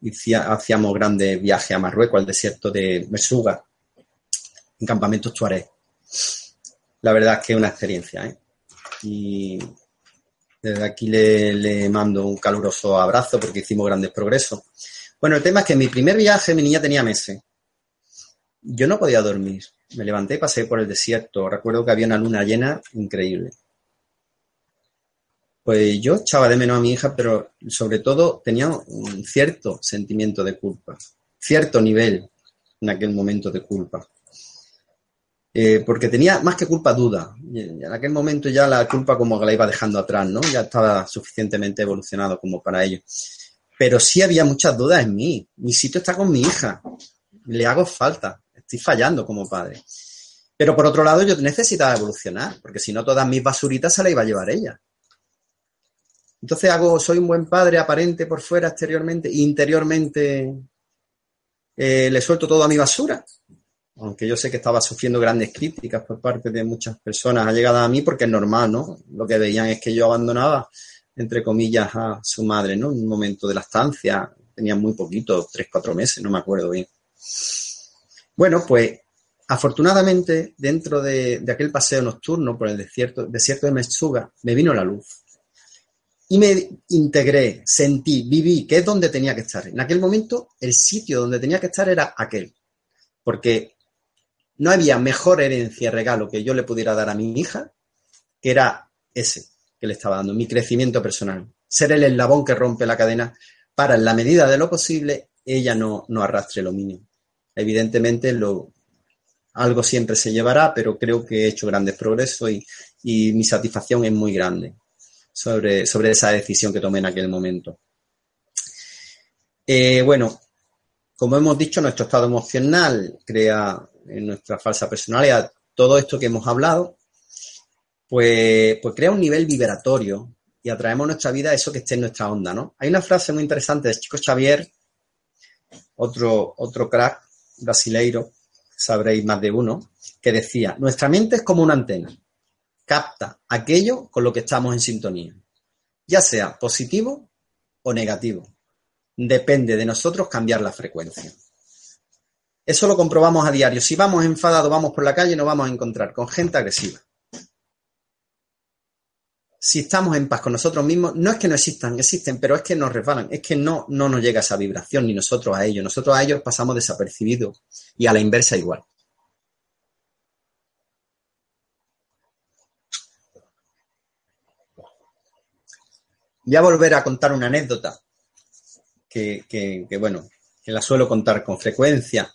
Y hacíamos grandes viajes a Marruecos, al desierto de Mesuga, en campamentos tuareg. La verdad es que es una experiencia. ¿eh? Y desde aquí le, mando un caluroso abrazo porque hicimos grandes progresos. Bueno, el tema es que en mi primer viaje mi niña tenía meses. Yo no podía dormir. Me levanté y pasé por el desierto. Recuerdo que había una luna llena increíble. Pues yo echaba de menos a mi hija, pero sobre todo tenía un cierto sentimiento de culpa, cierto nivel en aquel momento de culpa. Eh, porque tenía más que culpa duda. en aquel momento ya la culpa como que la iba dejando atrás, ¿no? Ya estaba suficientemente evolucionado como para ello. Pero sí había muchas dudas en mí. Mi sitio está con mi hija. Le hago falta. Estoy fallando como padre. Pero por otro lado yo necesitaba evolucionar, porque si no todas mis basuritas se las iba a llevar ella. Entonces hago, soy un buen padre aparente por fuera, exteriormente, interiormente eh, le suelto todo a mi basura aunque yo sé que estaba sufriendo grandes críticas por parte de muchas personas ha llegado a mí porque es normal, ¿no? Lo que veían es que yo abandonaba, entre comillas, a su madre, ¿no? En un momento de la estancia, tenía muy poquito, tres, cuatro meses, no me acuerdo bien. Bueno, pues afortunadamente, dentro de, aquel paseo nocturno por el desierto, desierto de Metsuga, me vino la luz. y me integré, sentí, viví, que es donde tenía que estar. En aquel momento, el sitio donde tenía que estar era aquel, porque no había mejor herencia, regalo que yo le pudiera dar a mi hija, que era ese que le estaba dando, mi crecimiento personal. Ser el eslabón que rompe la cadena para, en la medida de lo posible, ella no, no arrastre lo mínimo. Evidentemente, algo siempre se llevará, pero creo que he hecho grandes progresos y, y mi satisfacción es muy grande sobre, sobre esa decisión que tomé en aquel momento. Eh, bueno, como hemos dicho, nuestro estado emocional crea en nuestra falsa personalidad todo esto que hemos hablado, pues, pues crea un nivel vibratorio y atraemos nuestra vida eso que esté en nuestra onda, ¿no? Hay una frase muy interesante de Chico Xavier, otro, otro crack brasileiro, sabréis más de uno, que decía, nuestra mente es como una antena capta aquello con lo que estamos en sintonía, ya sea positivo o negativo. Depende de nosotros cambiar la frecuencia. Eso lo comprobamos a diario. Si vamos enfadados, vamos por la calle, nos vamos a encontrar con gente agresiva. Si estamos en paz con nosotros mismos, no es que no existan, existen, pero es que nos resbalan, es que no, no nos llega esa vibración, ni nosotros a ellos. Nosotros a ellos pasamos desapercibidos y a la inversa igual. Voy a volver a contar una anécdota que, bueno, la suelo contar con frecuencia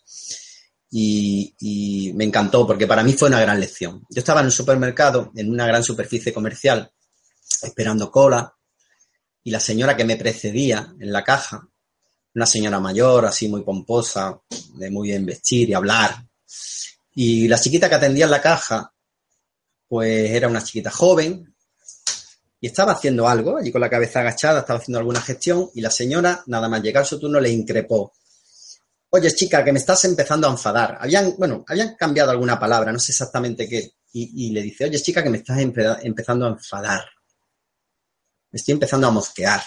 y, me encantó porque para mí fue una gran lección. Yo estaba en un supermercado, en una gran superficie comercial, esperando cola y la señora que me precedía en la caja, una señora mayor, así muy pomposa, de muy bien vestir y hablar, y la chiquita que atendía en la caja, pues era una chiquita joven, estaba haciendo algo, allí con la cabeza agachada, estaba haciendo alguna gestión y la señora, nada más llegar su turno, le increpó. Oye, chica, que me estás empezando a enfadar. Habían, bueno, habían cambiado alguna palabra, no sé exactamente qué. Y, le dice, oye, chica, que me estás empezando a enfadar. Me estoy empezando a mosquear.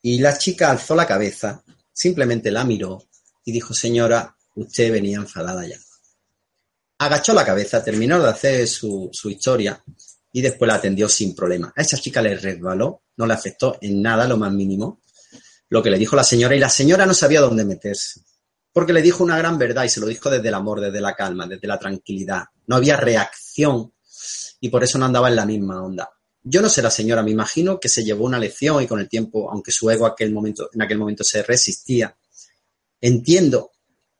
Y la chica alzó la cabeza, simplemente la miró y dijo, señora, usted venía enfadada ya. Agachó la cabeza, terminó de hacer su, su historia y después la atendió sin problema. A esa chica le resbaló, no le afectó en nada, lo más mínimo, lo que le dijo la señora y la señora no sabía dónde meterse, porque le dijo una gran verdad y se lo dijo desde el amor, desde la calma, desde la tranquilidad. No había reacción y por eso no andaba en la misma onda. Yo no sé la señora, me imagino que se llevó una lección y con el tiempo, aunque su ego aquel momento, en aquel momento se resistía, entiendo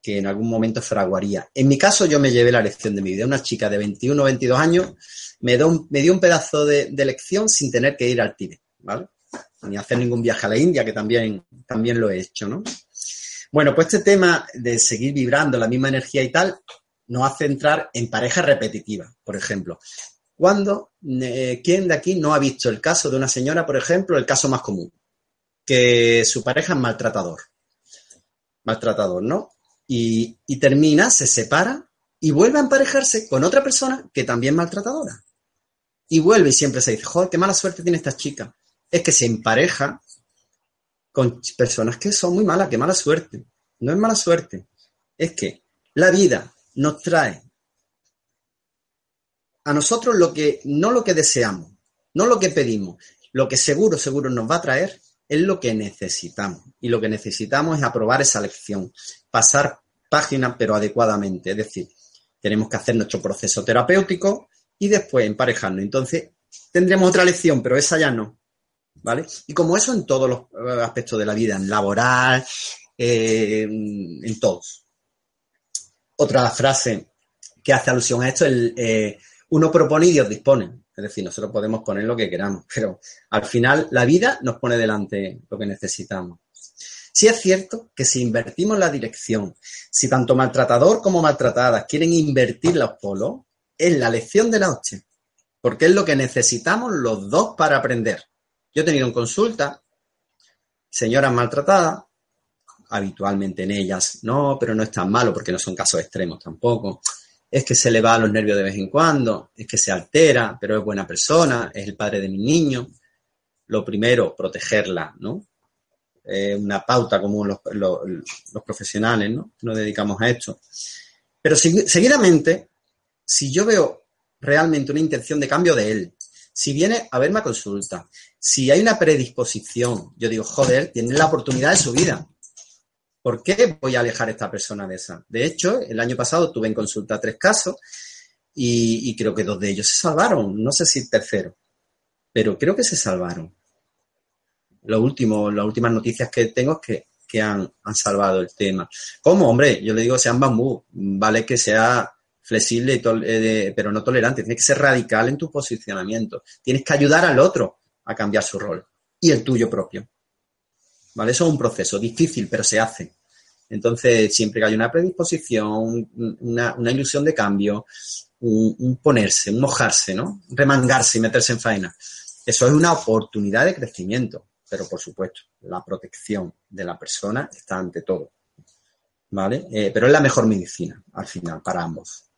que en algún momento fraguaría. En mi caso, yo me llevé la lección de mi vida. Una chica de 21 o 22 años me, dio un, me dio un pedazo de, lección sin tener que ir al Tíbet, ¿vale? Ni hacer ningún viaje a la India, que también, también lo he hecho, ¿no? Bueno, pues este tema de seguir vibrando la misma energía y tal nos hace entrar en pareja repetitiva, por ejemplo. Cuando, eh, ¿quién de aquí no ha visto el caso de una señora, por ejemplo, el caso más común? Que su pareja es maltratador. Maltratador, ¿no? y, termina, se separa y vuelve a emparejarse con otra persona que también es maltratadora. Y vuelve y siempre se dice, joder, qué mala suerte tiene esta chica. Es que se empareja con personas que son muy malas, qué mala suerte. No es mala suerte. Es que la vida nos trae a nosotros lo que, no lo que deseamos, no lo que pedimos, lo que seguro, seguro nos va a traer es lo que necesitamos. Y lo que necesitamos es aprobar esa lección, pasar página, pero adecuadamente. Es decir, tenemos que hacer nuestro proceso terapéutico y después emparejarnos. Entonces, tendremos otra lección, pero esa ya no. ¿Vale? Y como eso en todos los eh, aspectos de la vida, en laboral, eh, en todos. Otra frase que hace alusión a esto, el, eh, uno propone y Dios dispone. Es decir, nosotros podemos poner lo que queramos, pero al final la vida nos pone delante lo que necesitamos. Sí es cierto que si invertimos la dirección, si tanto maltratador como maltratada quieren invertir los polos, es la lección de la noche, porque es lo que necesitamos los dos para aprender. Yo he tenido en consulta señoras maltratadas, habitualmente en ellas no, pero no es tan malo porque no son casos extremos tampoco. Es que se le va a los nervios de vez en cuando, es que se altera, pero es buena persona, es el padre de mi niño. Lo primero, protegerla, ¿no? eh, una pauta común los, los, profesionales, ¿no? Nos dedicamos a esto. Pero seguidamente, si yo veo realmente una intención de cambio de él, Si viene a verme a consulta, si hay una predisposición, yo digo, joder, tiene la oportunidad de su vida. ¿Por qué voy a alejar a esta persona de esa? De hecho, el año pasado tuve en consulta tres casos y, creo que dos de ellos se salvaron. No sé si el tercero, pero creo que se salvaron. Lo último, las últimas noticias que tengo es que, que han, han salvado el tema. ¿Cómo? Hombre, yo le digo, sean bambú, vale que sea flexible, eh, pero no tolerante. Tienes que ser radical en tu posicionamiento. Tienes que ayudar al otro a cambiar su rol y el tuyo propio. ¿Vale? Eso es un proceso difícil, pero se hace. Entonces, siempre que hay una predisposición, una, ilusión de cambio, un, ponerse, un mojarse, ¿no? Remangarse y meterse en faena. Eso es una oportunidad de crecimiento, pero por supuesto, la protección de la persona está ante todo. ¿Vale? Eh, pero es la mejor medicina, al final, para ambos.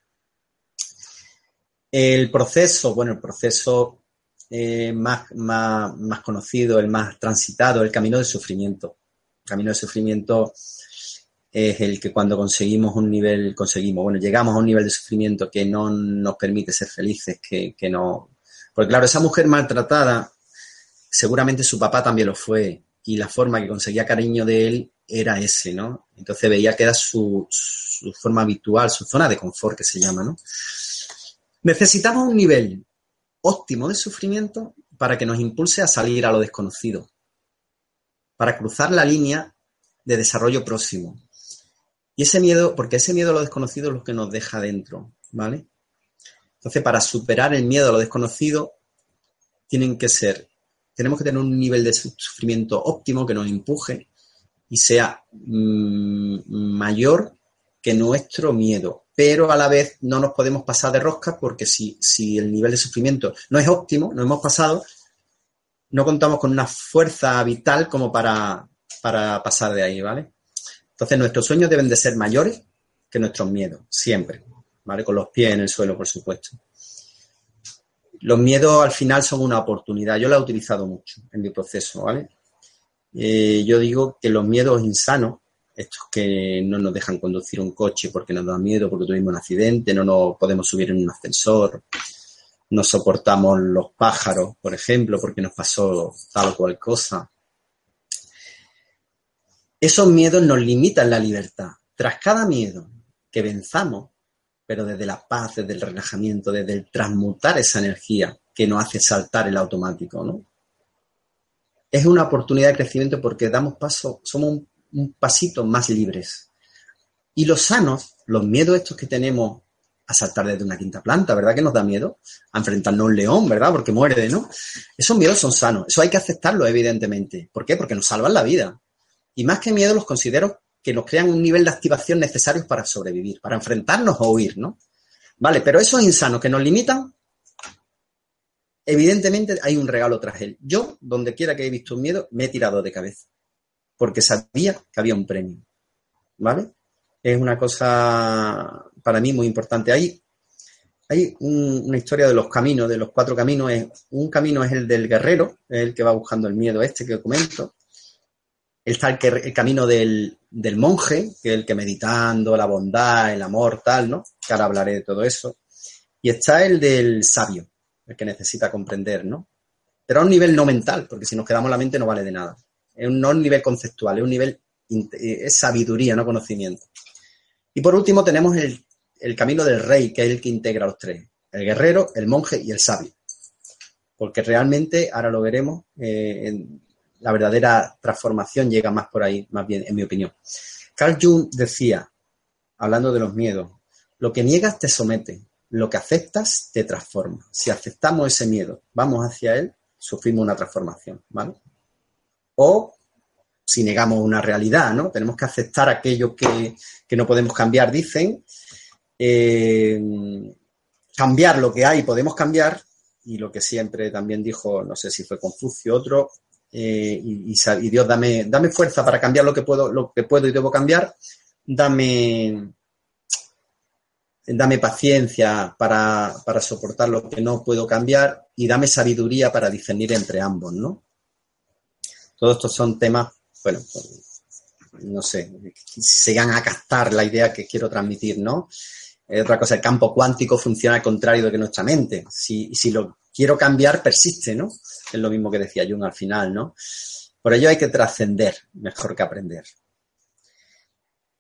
El proceso, bueno, el proceso eh, más, más, conocido, el más transitado, el camino del sufrimiento. El camino del sufrimiento es el que cuando conseguimos un nivel, conseguimos, bueno, llegamos a un nivel de sufrimiento que no nos permite ser felices, que, que no. Porque claro, esa mujer maltratada, seguramente su papá también lo fue, y la forma que conseguía cariño de él era ese, ¿no? Entonces veía que era su, su forma habitual, su zona de confort que se llama, ¿no? Necesitamos un nivel óptimo de sufrimiento para que nos impulse a salir a lo desconocido, para cruzar la línea de desarrollo próximo. Y ese miedo, porque ese miedo a lo desconocido es lo que nos deja dentro, ¿vale? Entonces, para superar el miedo a lo desconocido, tienen que ser, tenemos que tener un nivel de sufrimiento óptimo que nos empuje y sea mm, mayor que nuestro miedo pero a la vez no nos podemos pasar de rosca porque si, si el nivel de sufrimiento no es óptimo, no hemos pasado, no contamos con una fuerza vital como para, para pasar de ahí, ¿vale? Entonces nuestros sueños deben de ser mayores que nuestros miedos, siempre, ¿vale? Con los pies en el suelo, por supuesto. Los miedos al final son una oportunidad. Yo la he utilizado mucho en mi proceso, ¿vale? Eh, yo digo que los miedos insanos estos que no nos dejan conducir un coche porque nos da miedo, porque tuvimos un accidente, no nos podemos subir en un ascensor, no soportamos los pájaros, por ejemplo, porque nos pasó tal o cual cosa. Esos miedos nos limitan la libertad. Tras cada miedo que venzamos, pero desde la paz, desde el relajamiento, desde el transmutar esa energía que nos hace saltar el automático, ¿no? Es una oportunidad de crecimiento porque damos paso, somos un un pasito más libres. Y los sanos, los miedos estos que tenemos a saltar desde una quinta planta, ¿verdad que nos da miedo? A enfrentarnos a un león, ¿verdad? Porque muerde, ¿no? Esos miedos son sanos. Eso hay que aceptarlo, evidentemente. ¿Por qué? Porque nos salvan la vida. Y más que miedo, los considero que nos crean un nivel de activación necesario para sobrevivir, para enfrentarnos o huir, ¿no? Vale, pero esos insanos que nos limitan, evidentemente hay un regalo tras él. Yo, donde quiera que he visto un miedo, me he tirado de cabeza porque sabía que había un premio. ¿Vale? Es una cosa para mí muy importante. Hay, hay una historia de los caminos, de los cuatro caminos. un camino es el del guerrero, el que va buscando el miedo este que comento. Está el, camino del, del, monje, que es el que meditando la bondad, el amor, tal, ¿no? Que ahora hablaré de todo eso. Y está el del sabio, el que necesita comprender, ¿no? Pero a un nivel no mental, porque si nos quedamos la mente no vale de nada. Es un, no nivel conceptual, es un nivel, eh, es sabiduría, no conocimiento. Y por último tenemos el, el camino del rey, que es el que integra a los tres. El guerrero, el monje y el sabio. Porque realmente, ahora lo veremos, eh, la verdadera transformación llega más por ahí, más bien, en mi opinión. Carl Jung decía, hablando de los miedos, lo que niegas te somete, lo que aceptas te transforma. Si aceptamos ese miedo, vamos hacia él, sufrimos una transformación, ¿vale? O si negamos una realidad, ¿no? Tenemos que aceptar aquello que, no podemos cambiar, dicen. Eh, cambiar lo que hay, podemos cambiar, y lo que siempre también dijo, no sé si fue Confucio, otro, eh, y, Dios, dame, dame fuerza para cambiar lo que puedo, lo que puedo y debo cambiar, dame, dame paciencia para, para soportar lo que no puedo cambiar y dame sabiduría para discernir entre ambos, ¿no? Todos estos son temas, bueno, no sé, si llegan a captar la idea que quiero transmitir, ¿no? otra cosa, el campo cuántico funciona al contrario de que nuestra mente. Si, si, lo, quiero cambiar persiste, ¿no? Es lo mismo que decía Jung al final, ¿no? Por ello hay que trascender mejor que aprender.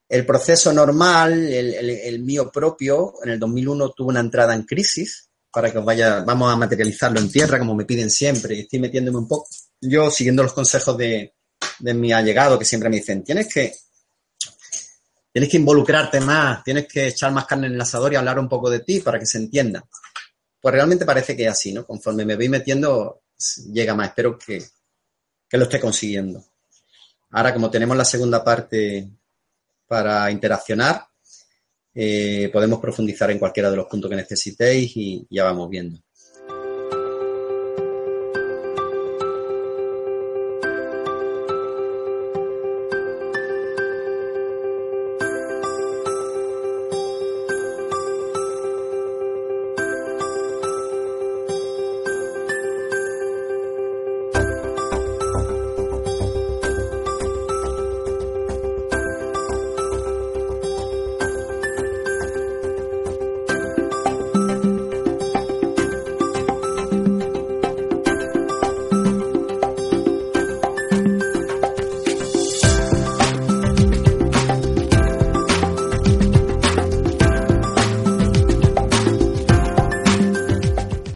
El proceso normal, el, mío propio, en el 2001 tuvo una entrada en crisis, para que os vaya, vamos a materializarlo en tierra, como me piden siempre, y estoy metiéndome un poco. Yo, siguiendo los consejos de, de mi allegado, que siempre me dicen, tienes que tienes que involucrarte más, tienes que echar más carne en el asador y hablar un poco de ti para que se entienda. Pues realmente parece que es así, ¿no? Conforme me voy metiendo, llega más. Espero que, lo esté consiguiendo. Ahora, como tenemos la segunda parte para interaccionar, eh, podemos profundizar en cualquiera de los puntos que necesitéis y ya vamos viendo.